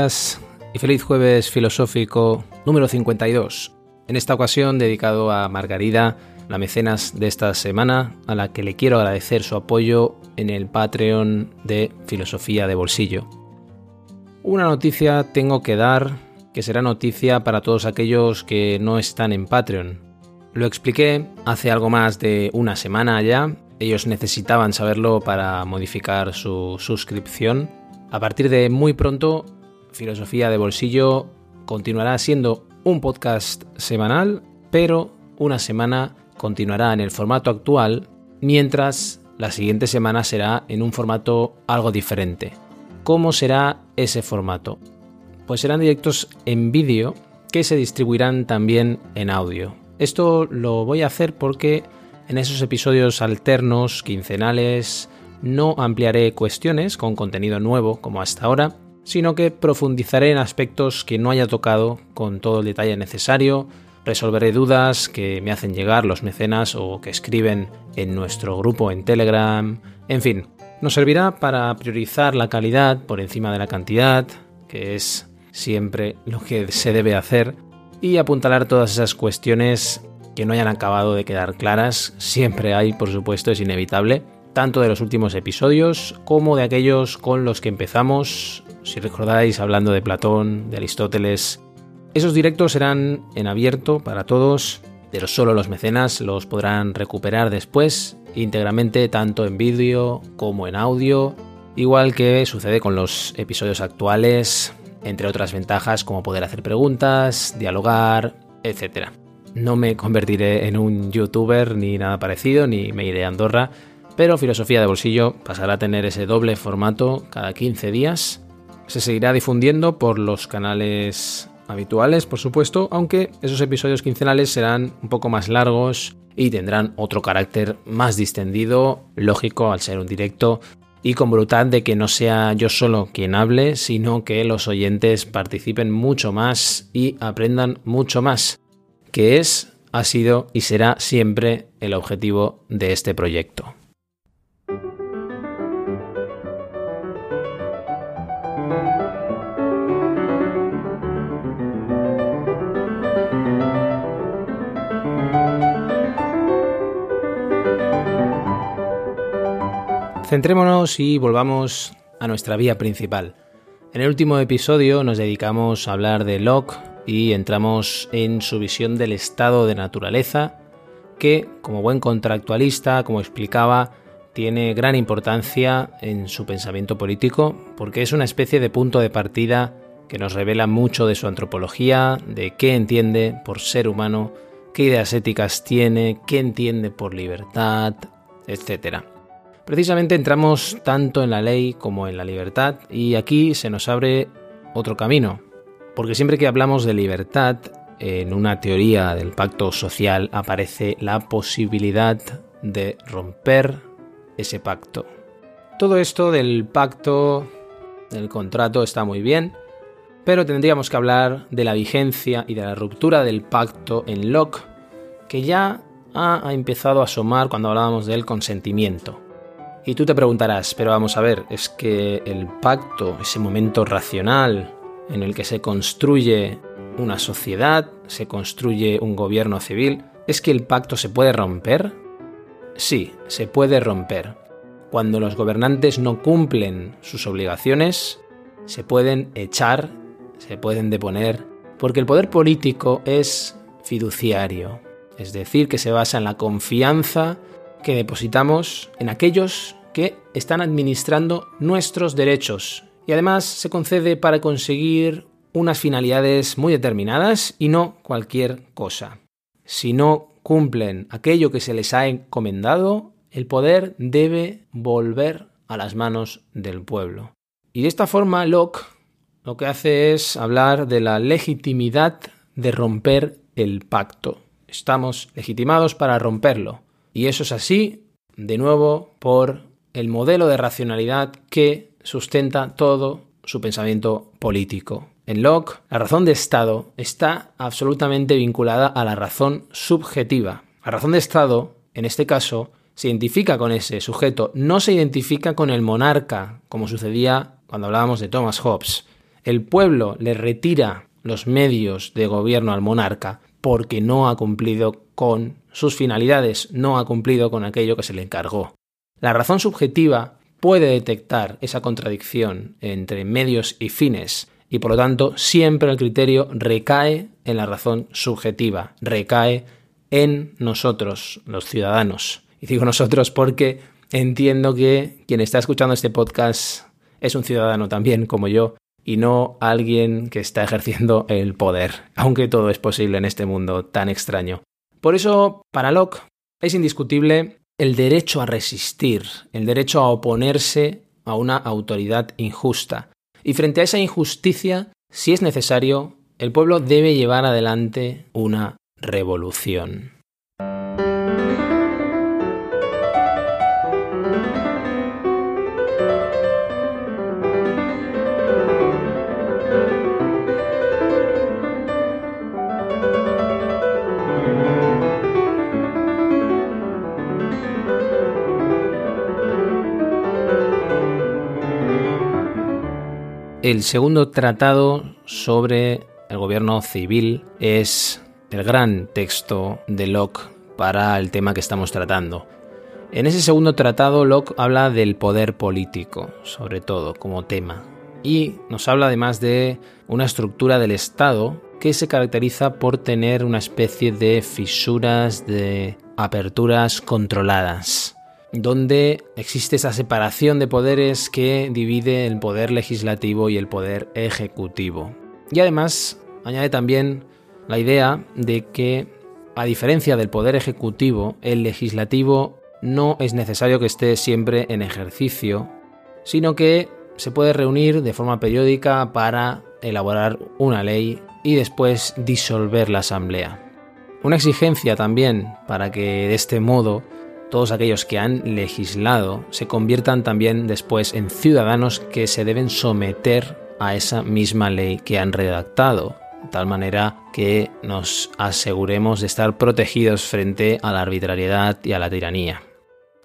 Y feliz jueves filosófico número 52. En esta ocasión dedicado a Margarida, la mecenas de esta semana, a la que le quiero agradecer su apoyo en el Patreon de Filosofía de Bolsillo. Una noticia tengo que dar que será noticia para todos aquellos que no están en Patreon. Lo expliqué hace algo más de una semana ya. Ellos necesitaban saberlo para modificar su suscripción. A partir de muy pronto Filosofía de Bolsillo continuará siendo un podcast semanal, pero una semana continuará en el formato actual, mientras la siguiente semana será en un formato algo diferente. ¿Cómo será ese formato? Pues serán directos en vídeo que se distribuirán también en audio. Esto lo voy a hacer porque en esos episodios alternos, quincenales, no ampliaré cuestiones con contenido nuevo como hasta ahora, sino que profundizaré en aspectos que no haya tocado con todo el detalle necesario, resolveré dudas que me hacen llegar los mecenas o que escriben en nuestro grupo en Telegram, en fin, nos servirá para priorizar la calidad por encima de la cantidad, que es siempre lo que se debe hacer, y apuntalar todas esas cuestiones que no hayan acabado de quedar claras, siempre hay, por supuesto, es inevitable, tanto de los últimos episodios como de aquellos con los que empezamos si recordáis, hablando de Platón, de Aristóteles. Esos directos serán en abierto para todos, pero solo los mecenas los podrán recuperar después íntegramente tanto en vídeo como en audio, igual que sucede con los episodios actuales, entre otras ventajas como poder hacer preguntas, dialogar, etc. No me convertiré en un youtuber ni nada parecido, ni me iré a Andorra, pero Filosofía de Bolsillo pasará a tener ese doble formato cada 15 días se seguirá difundiendo por los canales habituales, por supuesto, aunque esos episodios quincenales serán un poco más largos y tendrán otro carácter más distendido, lógico al ser un directo, y con voluntad de que no sea yo solo quien hable, sino que los oyentes participen mucho más y aprendan mucho más, que es, ha sido y será siempre el objetivo de este proyecto. Centrémonos y volvamos a nuestra vía principal. En el último episodio nos dedicamos a hablar de Locke y entramos en su visión del estado de naturaleza, que, como buen contractualista, como explicaba, tiene gran importancia en su pensamiento político, porque es una especie de punto de partida que nos revela mucho de su antropología, de qué entiende por ser humano, qué ideas éticas tiene, qué entiende por libertad, etc. Precisamente entramos tanto en la ley como en la libertad y aquí se nos abre otro camino, porque siempre que hablamos de libertad, en una teoría del pacto social aparece la posibilidad de romper ese pacto. Todo esto del pacto, del contrato está muy bien, pero tendríamos que hablar de la vigencia y de la ruptura del pacto en Locke, que ya ha empezado a asomar cuando hablábamos del consentimiento. Y tú te preguntarás, pero vamos a ver, es que el pacto, ese momento racional en el que se construye una sociedad, se construye un gobierno civil, ¿es que el pacto se puede romper? Sí, se puede romper. Cuando los gobernantes no cumplen sus obligaciones, se pueden echar, se pueden deponer, porque el poder político es fiduciario, es decir, que se basa en la confianza que depositamos en aquellos que están administrando nuestros derechos y además se concede para conseguir unas finalidades muy determinadas y no cualquier cosa. Si no cumplen aquello que se les ha encomendado, el poder debe volver a las manos del pueblo. Y de esta forma Locke lo que hace es hablar de la legitimidad de romper el pacto. Estamos legitimados para romperlo. Y eso es así, de nuevo, por el modelo de racionalidad que sustenta todo su pensamiento político. En Locke, la razón de Estado está absolutamente vinculada a la razón subjetiva. La razón de Estado, en este caso, se identifica con ese sujeto, no se identifica con el monarca, como sucedía cuando hablábamos de Thomas Hobbes. El pueblo le retira los medios de gobierno al monarca porque no ha cumplido con sus finalidades, no ha cumplido con aquello que se le encargó. La razón subjetiva puede detectar esa contradicción entre medios y fines y por lo tanto siempre el criterio recae en la razón subjetiva, recae en nosotros, los ciudadanos. Y digo nosotros porque entiendo que quien está escuchando este podcast es un ciudadano también como yo y no alguien que está ejerciendo el poder, aunque todo es posible en este mundo tan extraño. Por eso, para Locke, es indiscutible el derecho a resistir, el derecho a oponerse a una autoridad injusta. Y frente a esa injusticia, si es necesario, el pueblo debe llevar adelante una revolución. El segundo tratado sobre el gobierno civil es el gran texto de Locke para el tema que estamos tratando. En ese segundo tratado Locke habla del poder político, sobre todo, como tema. Y nos habla además de una estructura del Estado que se caracteriza por tener una especie de fisuras, de aperturas controladas donde existe esa separación de poderes que divide el poder legislativo y el poder ejecutivo. Y además añade también la idea de que, a diferencia del poder ejecutivo, el legislativo no es necesario que esté siempre en ejercicio, sino que se puede reunir de forma periódica para elaborar una ley y después disolver la asamblea. Una exigencia también para que de este modo todos aquellos que han legislado se conviertan también después en ciudadanos que se deben someter a esa misma ley que han redactado, de tal manera que nos aseguremos de estar protegidos frente a la arbitrariedad y a la tiranía.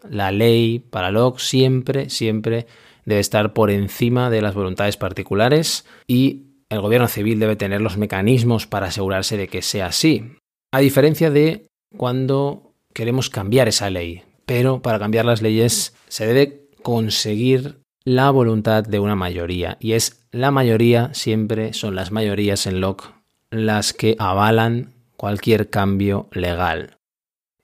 La ley para Locke siempre, siempre debe estar por encima de las voluntades particulares y el gobierno civil debe tener los mecanismos para asegurarse de que sea así. A diferencia de cuando queremos cambiar esa ley, pero para cambiar las leyes se debe conseguir la voluntad de una mayoría y es la mayoría, siempre son las mayorías en Locke las que avalan cualquier cambio legal.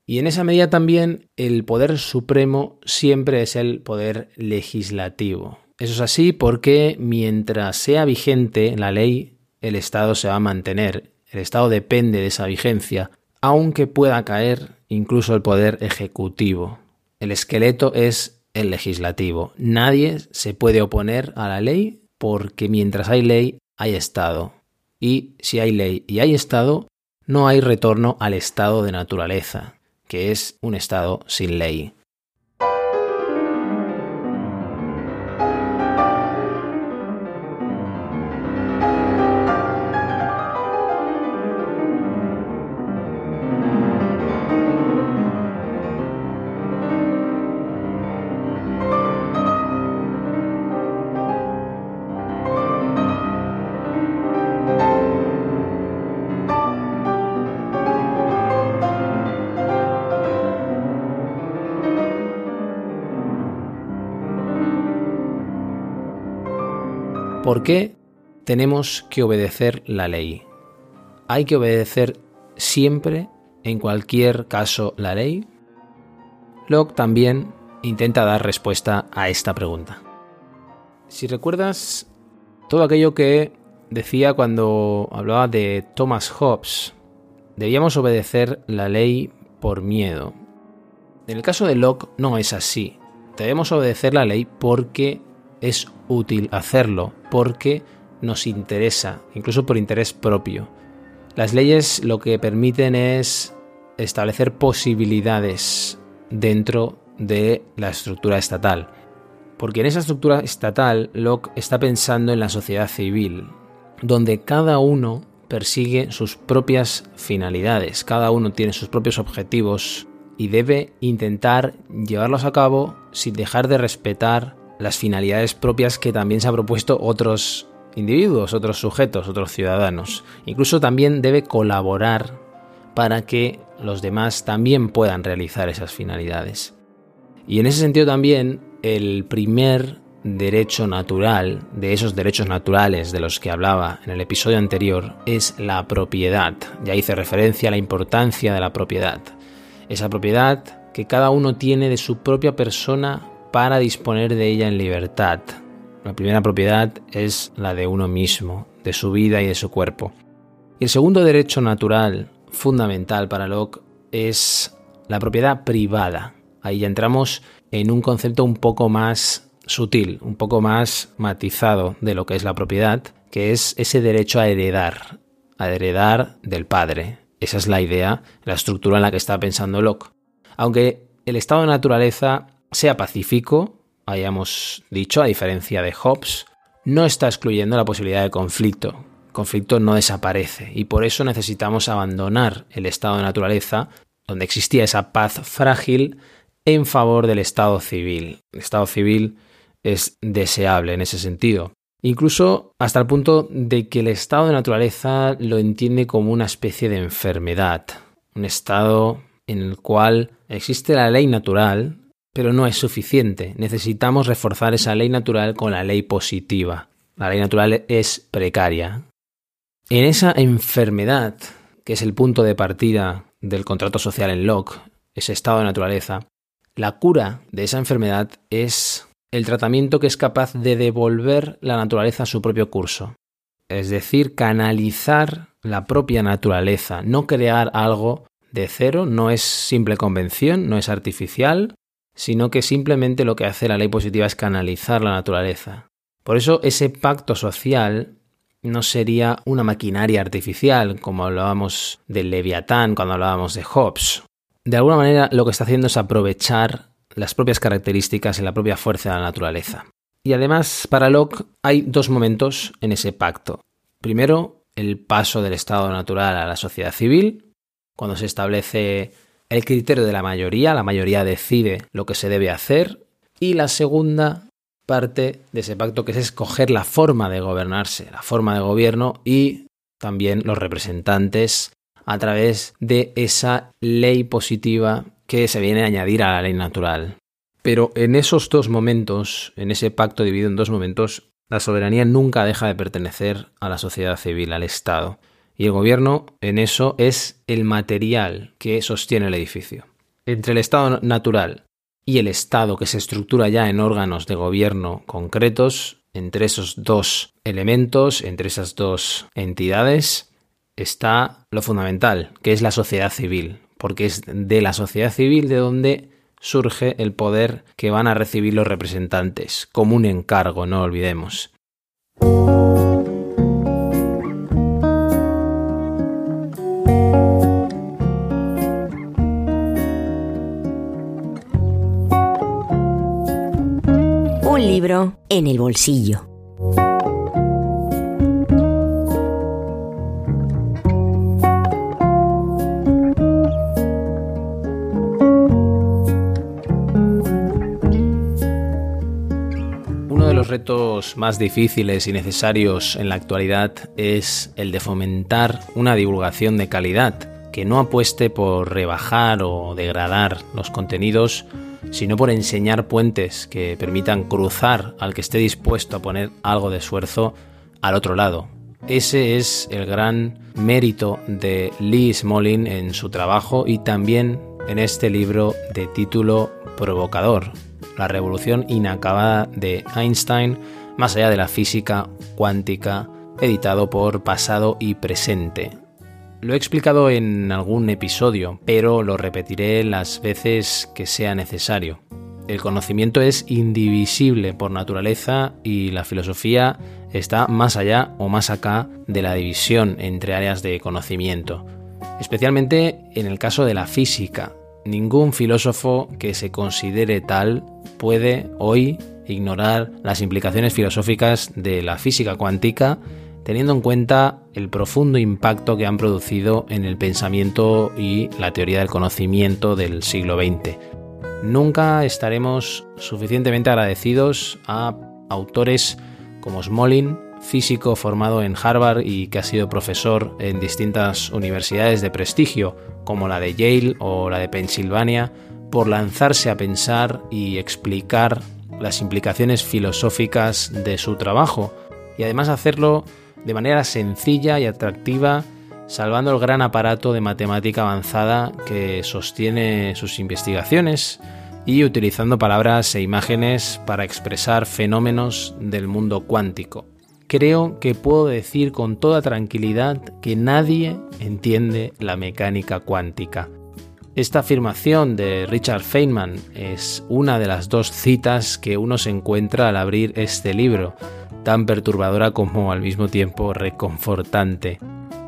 Y en esa medida también el poder supremo siempre es el poder legislativo. Eso es así porque mientras sea vigente la ley, el Estado se va a mantener. El Estado depende de esa vigencia, aunque pueda caer incluso el poder ejecutivo. El esqueleto es el legislativo. Nadie se puede oponer a la ley porque mientras hay ley hay Estado. Y si hay ley y hay Estado, no hay retorno al estado de naturaleza, que es un estado sin ley. ¿Por qué tenemos que obedecer la ley? ¿Hay que obedecer siempre, en cualquier caso, la ley? Locke también intenta dar respuesta a esta pregunta. Si recuerdas todo aquello que decía cuando hablaba de Thomas Hobbes, debíamos obedecer la ley por miedo. En el caso de Locke no es así. Debemos obedecer la ley porque es útil hacerlo, porque nos interesa, incluso por interés propio. Las leyes lo que permiten es establecer posibilidades dentro de la estructura estatal. Porque en esa estructura estatal Locke está pensando en la sociedad civil, donde cada uno persigue sus propias finalidades, cada uno tiene sus propios objetivos y debe intentar llevarlos a cabo sin dejar de respetar las finalidades propias que también se han propuesto otros individuos, otros sujetos, otros ciudadanos. Incluso también debe colaborar para que los demás también puedan realizar esas finalidades. Y en ese sentido también el primer derecho natural, de esos derechos naturales de los que hablaba en el episodio anterior, es la propiedad. Ya hice referencia a la importancia de la propiedad. Esa propiedad que cada uno tiene de su propia persona para disponer de ella en libertad. La primera propiedad es la de uno mismo, de su vida y de su cuerpo. Y el segundo derecho natural fundamental para Locke es la propiedad privada. Ahí ya entramos en un concepto un poco más sutil, un poco más matizado de lo que es la propiedad, que es ese derecho a heredar, a heredar del padre. Esa es la idea, la estructura en la que está pensando Locke. Aunque el estado de naturaleza sea pacífico, hayamos dicho, a diferencia de Hobbes, no está excluyendo la posibilidad de conflicto. Conflicto no desaparece y por eso necesitamos abandonar el estado de naturaleza donde existía esa paz frágil en favor del estado civil. El estado civil es deseable en ese sentido. Incluso hasta el punto de que el estado de naturaleza lo entiende como una especie de enfermedad, un estado en el cual existe la ley natural, pero no es suficiente. Necesitamos reforzar esa ley natural con la ley positiva. La ley natural es precaria. En esa enfermedad, que es el punto de partida del contrato social en Locke, ese estado de naturaleza, la cura de esa enfermedad es el tratamiento que es capaz de devolver la naturaleza a su propio curso. Es decir, canalizar la propia naturaleza, no crear algo de cero, no es simple convención, no es artificial, sino que simplemente lo que hace la ley positiva es canalizar la naturaleza. Por eso ese pacto social no sería una maquinaria artificial, como hablábamos del Leviatán cuando hablábamos de Hobbes. De alguna manera lo que está haciendo es aprovechar las propias características y la propia fuerza de la naturaleza. Y además, para Locke hay dos momentos en ese pacto. Primero, el paso del estado natural a la sociedad civil, cuando se establece el criterio de la mayoría, la mayoría decide lo que se debe hacer, y la segunda parte de ese pacto que es escoger la forma de gobernarse, la forma de gobierno y también los representantes a través de esa ley positiva que se viene a añadir a la ley natural. Pero en esos dos momentos, en ese pacto dividido en dos momentos, la soberanía nunca deja de pertenecer a la sociedad civil, al Estado. Y el gobierno en eso es el material que sostiene el edificio. Entre el Estado natural y el Estado que se estructura ya en órganos de gobierno concretos, entre esos dos elementos, entre esas dos entidades, está lo fundamental, que es la sociedad civil, porque es de la sociedad civil de donde surge el poder que van a recibir los representantes, como un encargo, no olvidemos. En el bolsillo. retos más difíciles y necesarios en la actualidad es el de fomentar una divulgación de calidad que no apueste por rebajar o degradar los contenidos, sino por enseñar puentes que permitan cruzar al que esté dispuesto a poner algo de esfuerzo al otro lado. Ese es el gran mérito de Lee Smolin en su trabajo y también en este libro de título provocador, la revolución inacabada de Einstein más allá de la física cuántica, editado por Pasado y Presente. Lo he explicado en algún episodio, pero lo repetiré las veces que sea necesario. El conocimiento es indivisible por naturaleza y la filosofía está más allá o más acá de la división entre áreas de conocimiento. Especialmente en el caso de la física. Ningún filósofo que se considere tal puede hoy ignorar las implicaciones filosóficas de la física cuántica teniendo en cuenta el profundo impacto que han producido en el pensamiento y la teoría del conocimiento del siglo XX. Nunca estaremos suficientemente agradecidos a autores como Smolin, físico formado en Harvard y que ha sido profesor en distintas universidades de prestigio, como la de Yale o la de Pensilvania, por lanzarse a pensar y explicar las implicaciones filosóficas de su trabajo, y además hacerlo de manera sencilla y atractiva, salvando el gran aparato de matemática avanzada que sostiene sus investigaciones y utilizando palabras e imágenes para expresar fenómenos del mundo cuántico. Creo que puedo decir con toda tranquilidad que nadie entiende la mecánica cuántica. Esta afirmación de Richard Feynman es una de las dos citas que uno se encuentra al abrir este libro, tan perturbadora como al mismo tiempo reconfortante.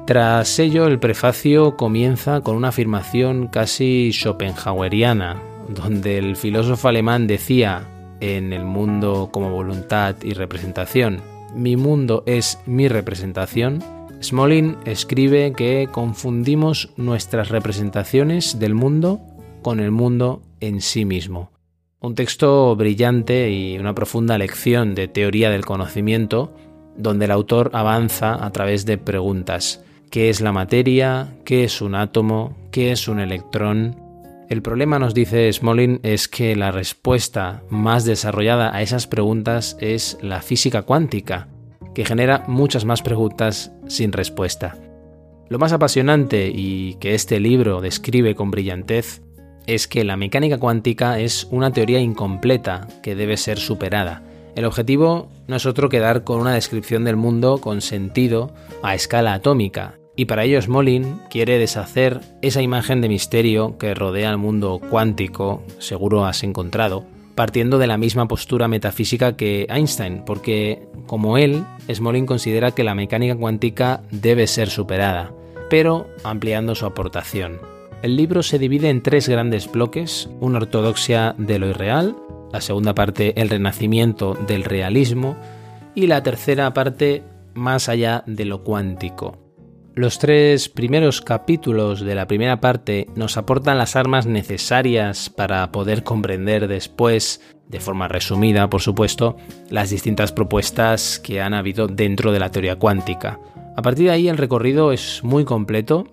Tras ello, el prefacio comienza con una afirmación casi schopenhaueriana, donde el filósofo alemán decía en El mundo como voluntad y representación, mi mundo es mi representación, Smolin escribe que confundimos nuestras representaciones del mundo con el mundo en sí mismo. Un texto brillante y una profunda lección de teoría del conocimiento, donde el autor avanza a través de preguntas. ¿Qué es la materia? ¿Qué es un átomo? ¿Qué es un electrón? El problema, nos dice Smolin, es que la respuesta más desarrollada a esas preguntas es la física cuántica, que genera muchas más preguntas sin respuesta. Lo más apasionante y que este libro describe con brillantez es que la mecánica cuántica es una teoría incompleta que debe ser superada. El objetivo no es otro que dar con una descripción del mundo con sentido a escala atómica, y para ello Smolin quiere deshacer esa imagen de misterio que rodea al mundo cuántico, seguro has encontrado, partiendo de la misma postura metafísica que Einstein, porque, como él, Smolin considera que la mecánica cuántica debe ser superada, pero ampliando su aportación. El libro se divide en tres grandes bloques, una ortodoxia de lo irreal, la segunda parte el renacimiento del realismo y la tercera parte más allá de lo cuántico. Los tres primeros capítulos de la primera parte nos aportan las armas necesarias para poder comprender después, de forma resumida por supuesto, las distintas propuestas que han habido dentro de la teoría cuántica. A partir de ahí el recorrido es muy completo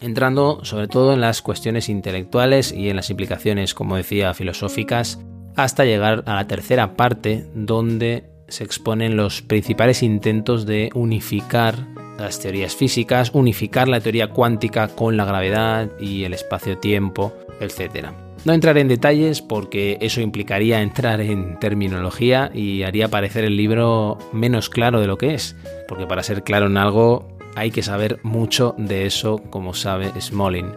entrando sobre todo en las cuestiones intelectuales y en las implicaciones, como decía, filosóficas, hasta llegar a la tercera parte donde se exponen los principales intentos de unificar las teorías físicas, unificar la teoría cuántica con la gravedad y el espacio-tiempo, etc. No entraré en detalles porque eso implicaría entrar en terminología y haría parecer el libro menos claro de lo que es, porque para ser claro en algo hay que saber mucho de eso, como sabe Smolin.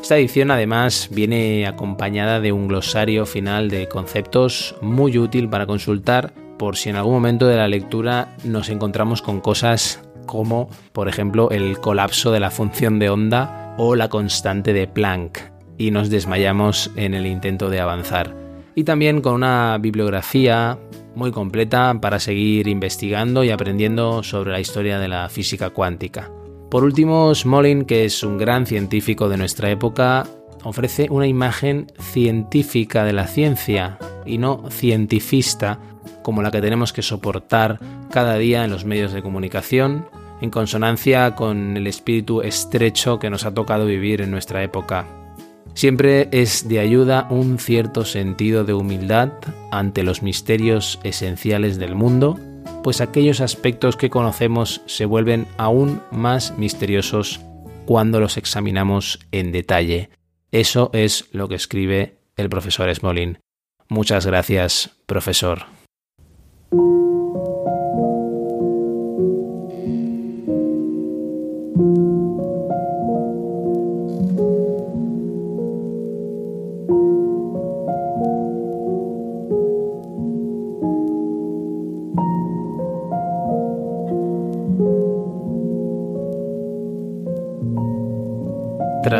Esta edición además viene acompañada de un glosario final de conceptos muy útil para consultar por si en algún momento de la lectura nos encontramos con cosas como, por ejemplo, el colapso de la función de onda o la constante de Planck y nos desmayamos en el intento de avanzar. Y también con una bibliografía muy completa para seguir investigando y aprendiendo sobre la historia de la física cuántica. Por último, Smolin, que es un gran científico de nuestra época, ofrece una imagen científica de la ciencia y no cientifista como la que tenemos que soportar cada día en los medios de comunicación, en consonancia con el espíritu estrecho que nos ha tocado vivir en nuestra época. Siempre es de ayuda un cierto sentido de humildad ante los misterios esenciales del mundo, pues aquellos aspectos que conocemos se vuelven aún más misteriosos cuando los examinamos en detalle. Eso es lo que escribe el profesor Smolin. Muchas gracias, profesor.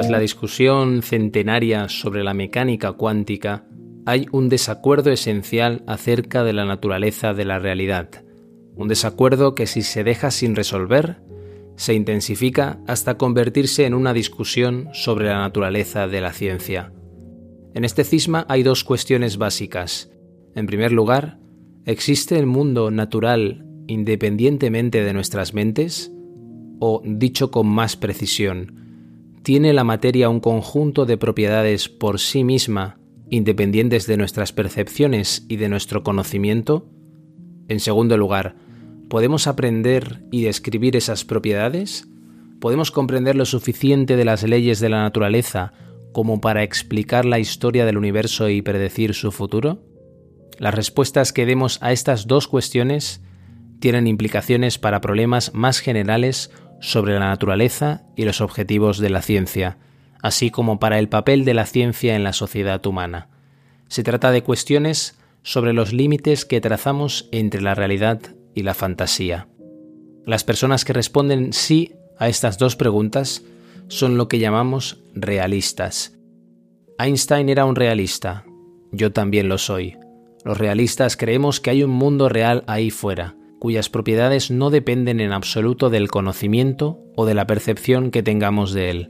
La discusión centenaria sobre la mecánica cuántica, hay un desacuerdo esencial acerca de la naturaleza de la realidad. Un desacuerdo que si se deja sin resolver, se intensifica hasta convertirse en una discusión sobre la naturaleza de la ciencia. En este cisma hay dos cuestiones básicas. En primer lugar, ¿existe el mundo natural independientemente de nuestras mentes? O, dicho con más precisión, ¿tiene la materia un conjunto de propiedades por sí misma, independientes de nuestras percepciones y de nuestro conocimiento? En segundo lugar, ¿podemos aprender y describir esas propiedades? ¿Podemos comprender lo suficiente de las leyes de la naturaleza como para explicar la historia del universo y predecir su futuro? Las respuestas que demos a estas dos cuestiones tienen implicaciones para problemas más generales sobre la naturaleza y los objetivos de la ciencia, así como para el papel de la ciencia en la sociedad humana. Se trata de cuestiones sobre los límites que trazamos entre la realidad y la fantasía. Las personas que responden sí a estas dos preguntas son lo que llamamos realistas. Einstein era un realista, yo también lo soy. Los realistas creemos que hay un mundo real ahí fuera, cuyas propiedades no dependen en absoluto del conocimiento o de la percepción que tengamos de él.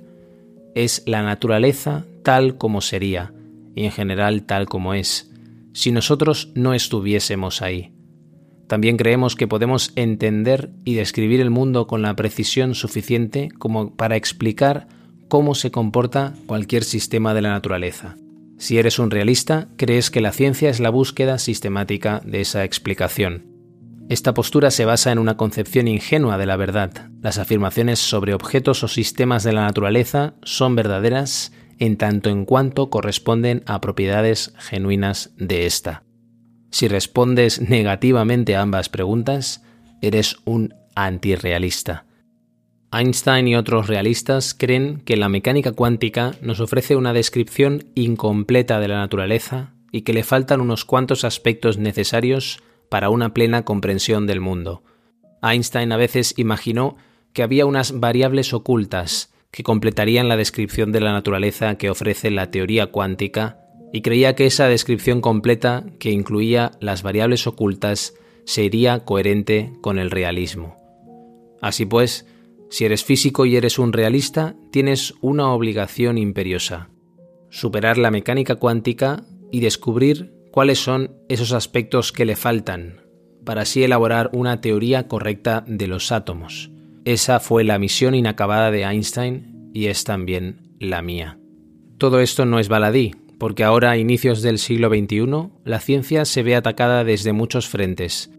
Es la naturaleza tal como sería, y en general tal como es, si nosotros no estuviésemos ahí. También creemos que podemos entender y describir el mundo con la precisión suficiente como para explicar cómo se comporta cualquier sistema de la naturaleza. Si eres un realista, crees que la ciencia es la búsqueda sistemática de esa explicación. Esta postura se basa en una concepción ingenua de la verdad. Las afirmaciones sobre objetos o sistemas de la naturaleza son verdaderas en tanto en cuanto corresponden a propiedades genuinas de ésta. Si respondes negativamente a ambas preguntas, eres un antirrealista. Einstein y otros realistas creen que la mecánica cuántica nos ofrece una descripción incompleta de la naturaleza y que le faltan unos cuantos aspectos necesarios para una plena comprensión del mundo. Einstein a veces imaginó que había unas variables ocultas que completarían la descripción de la naturaleza que ofrece la teoría cuántica y creía que esa descripción completa, que incluía las variables ocultas, sería coherente con el realismo. Así pues, si eres físico y eres un realista, tienes una obligación imperiosa, superar la mecánica cuántica y descubrir cuáles son esos aspectos que le faltan, para así elaborar una teoría correcta de los átomos. Esa fue la misión inacabada de Einstein y es también la mía. Todo esto no es baladí, porque ahora a inicios del siglo XXI la ciencia se ve atacada desde muchos frentes,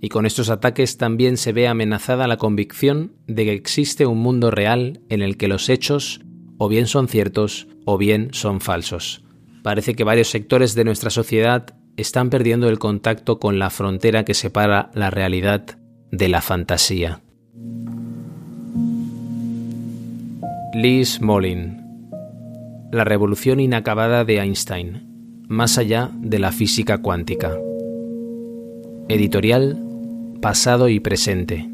y con estos ataques también se ve amenazada la convicción de que existe un mundo real en el que los hechos o bien son ciertos o bien son falsos. Parece que varios sectores de nuestra sociedad están perdiendo el contacto con la frontera que separa la realidad de la fantasía. Liz Molin la revolución inacabada de Einstein, más allá de la física cuántica. Editorial Pasado y Presente.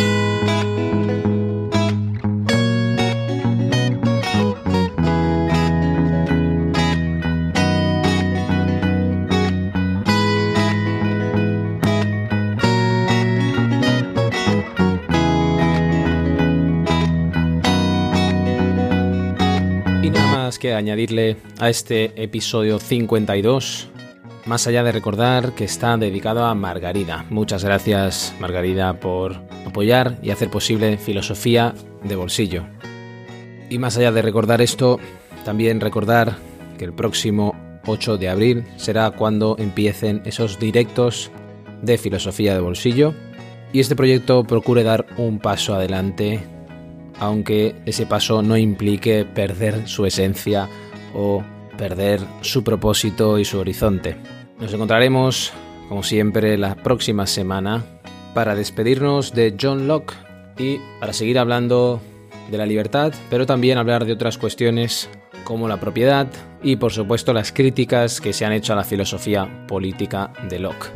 Que añadirle a este episodio 52 más allá de recordar que está dedicado a Margarida. Muchas gracias Margarida por apoyar y hacer posible filosofía de bolsillo. Y más allá de recordar esto, también recordar que el próximo 8 de abril será cuando empiecen esos directos de filosofía de bolsillo y este proyecto procure dar un paso adelante, aunque ese paso no implique perder su esencia o perder su propósito y su horizonte. Nos encontraremos, como siempre, la próxima semana para despedirnos de John Locke y para seguir hablando de la libertad, pero también hablar de otras cuestiones como la propiedad y por supuesto las críticas que se han hecho a la filosofía política de Locke.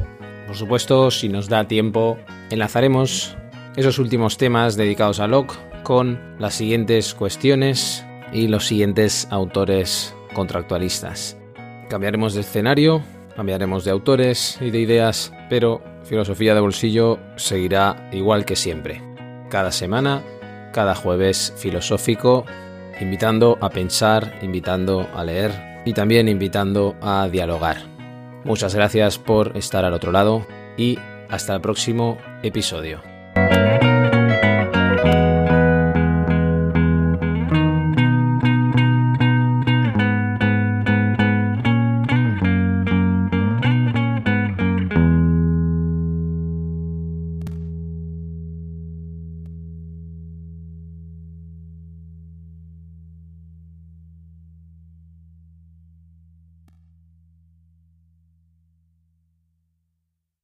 Por supuesto, si nos da tiempo, enlazaremos esos últimos temas dedicados a Locke con las siguientes cuestiones y los siguientes autores contractualistas. Cambiaremos de escenario, cambiaremos de autores y de ideas, pero filosofía de bolsillo seguirá igual que siempre. Cada semana, cada jueves filosófico, invitando a pensar, invitando a leer y también invitando a dialogar. Muchas gracias por estar al otro lado y hasta el próximo episodio.